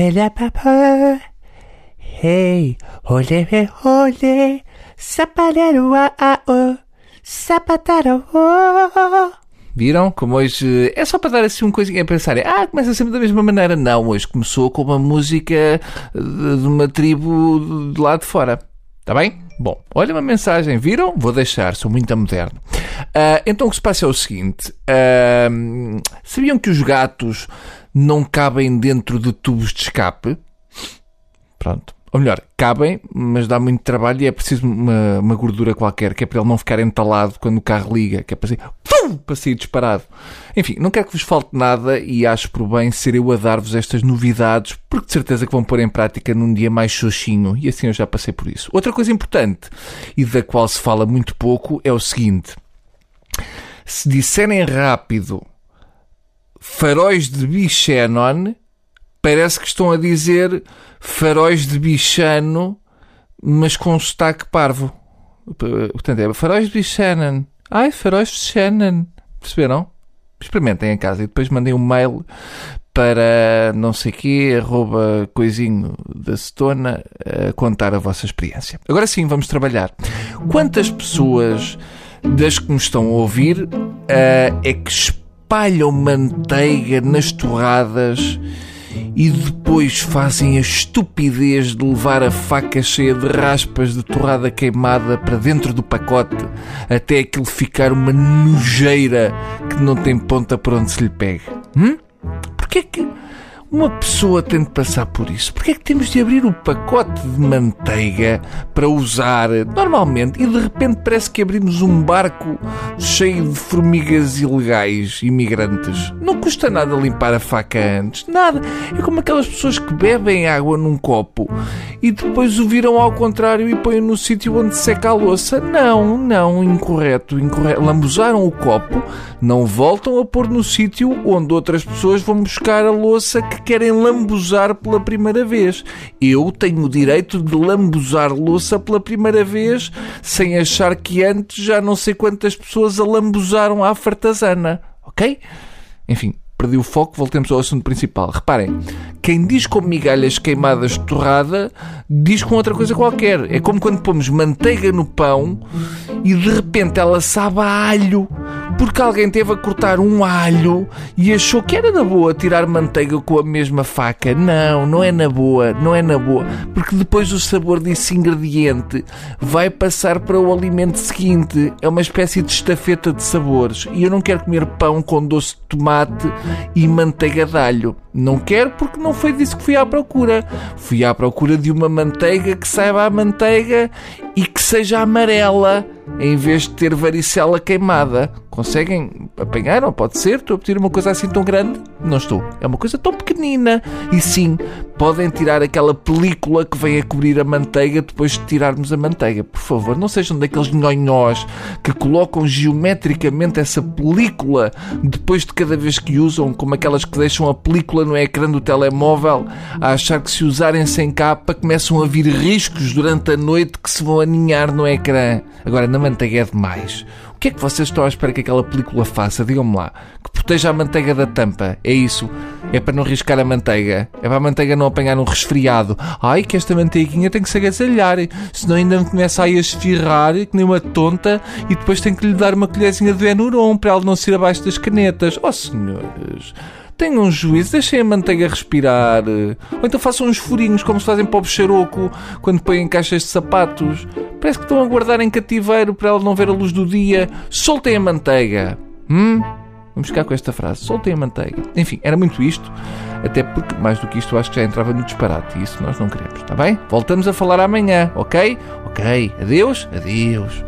Hela papa. Hey, ole he ole. Sapadero a a o. Sapataro o. Viram? Como hoje é só para dar assim um coisinha a pensar. Ah, começa sempre da mesma maneira. Não, hoje começou com uma música de uma tribo de lá de fora. Está bem? Bom, olha uma mensagem. Viram? Vou deixar, sou muito moderno. Uh, então o que se passa é o seguinte: uh, sabiam que os gatos não cabem dentro de tubos de escape? Pronto. Ou melhor, cabem, mas dá muito trabalho e é preciso uma, uma gordura qualquer, que é para ele não ficar entalado quando o carro liga, que é para sair, pum, para sair disparado. Enfim, não quero que vos falte nada e acho por bem ser eu a dar-vos estas novidades, porque de certeza que vão pôr em prática num dia mais xoxinho, e assim eu já passei por isso. Outra coisa importante, e da qual se fala muito pouco, é o seguinte. Se disserem rápido faróis de Bichenon, parece que estão a dizer faróis de bichano, mas com sotaque parvo. Portanto, é faróis de bichanan. Ai, faróis de Shannon. Perceberam? Experimentem em casa e depois mandem um mail para não sei quê, arroba coisinho da Setona, a contar a vossa experiência. Agora sim, vamos trabalhar. Quantas pessoas das que me estão a ouvir uh, é que espalham manteiga nas torradas e depois fazem a estupidez de levar a faca cheia de raspas de torrada queimada para dentro do pacote até aquilo ficar uma nojeira que não tem ponta por onde se lhe pega. Hum? Porquê que uma pessoa tem de passar por isso. Porquê é que temos de abrir o pacote de manteiga para usar normalmente e de repente parece que abrimos um barco cheio de formigas ilegais, imigrantes? Não custa nada limpar a faca antes, nada. É como aquelas pessoas que bebem água num copo e depois o viram ao contrário e põem no sítio onde seca a louça. Não, não, incorreto, incorreto. Lambuzaram o copo, não voltam a pôr no sítio onde outras pessoas vão buscar a louça que querem lambuzar pela primeira vez. Eu tenho o direito de lambuzar louça pela primeira vez sem achar que antes já não sei quantas pessoas a lambuzaram à fartazana. Ok? Enfim, perdi o foco, voltemos ao assunto principal. Reparem, quem diz com migalhas queimadas torrada, diz com outra coisa qualquer. É como quando pomos manteiga no pão e de repente ela sabe a alho porque alguém teve a cortar um alho e achou que era na boa tirar manteiga com a mesma faca. Não, não é na boa, não é na boa, porque depois o sabor desse ingrediente vai passar para o alimento seguinte. É uma espécie de estafeta de sabores. E eu não quero comer pão com doce de tomate e manteiga de alho. Não quero porque não foi disso que fui à procura. Fui à procura de uma manteiga que saiba a manteiga e que seja amarela em vez de ter varicela queimada. Conseguem apanhar? Ou pode ser? Estou a pedir uma coisa assim tão grande? Não estou. É uma coisa tão pequenina. E sim, podem tirar aquela película que vem a cobrir a manteiga depois de tirarmos a manteiga. Por favor, não sejam daqueles nhonhós que colocam geometricamente essa película depois de cada vez que usam, como aquelas que deixam a película no ecrã do telemóvel, a achar que se usarem sem capa começam a vir riscos durante a noite que se vão aninhar no ecrã. Agora, na manteiga é demais. O que é que vocês estão à espera que aquela película faça? Digam-me lá. Proteja a manteiga da tampa. É isso. É para não riscar a manteiga. É para a manteiga não apanhar um resfriado. Ai, que esta manteiguinha tem que se agasalhar. Senão ainda começa aí a esfirrar, que nem uma tonta, e depois tem que lhe dar uma colherzinha de Enuron para ela não se ir abaixo das canetas. Oh, senhores. Tenham um juízo, deixem a manteiga respirar. Ou então façam uns furinhos como se fazem para o bicharoco quando põem caixas de sapatos. Parece que estão a guardar em cativeiro para ela não ver a luz do dia. Soltem a manteiga. Hum? Vamos ficar com esta frase. Soltem a manteiga. Enfim, era muito isto. Até porque, mais do que isto, eu acho que já entrava no disparate. E isso nós não queremos, está bem? Voltamos a falar amanhã, ok? Ok. Adeus. Adeus.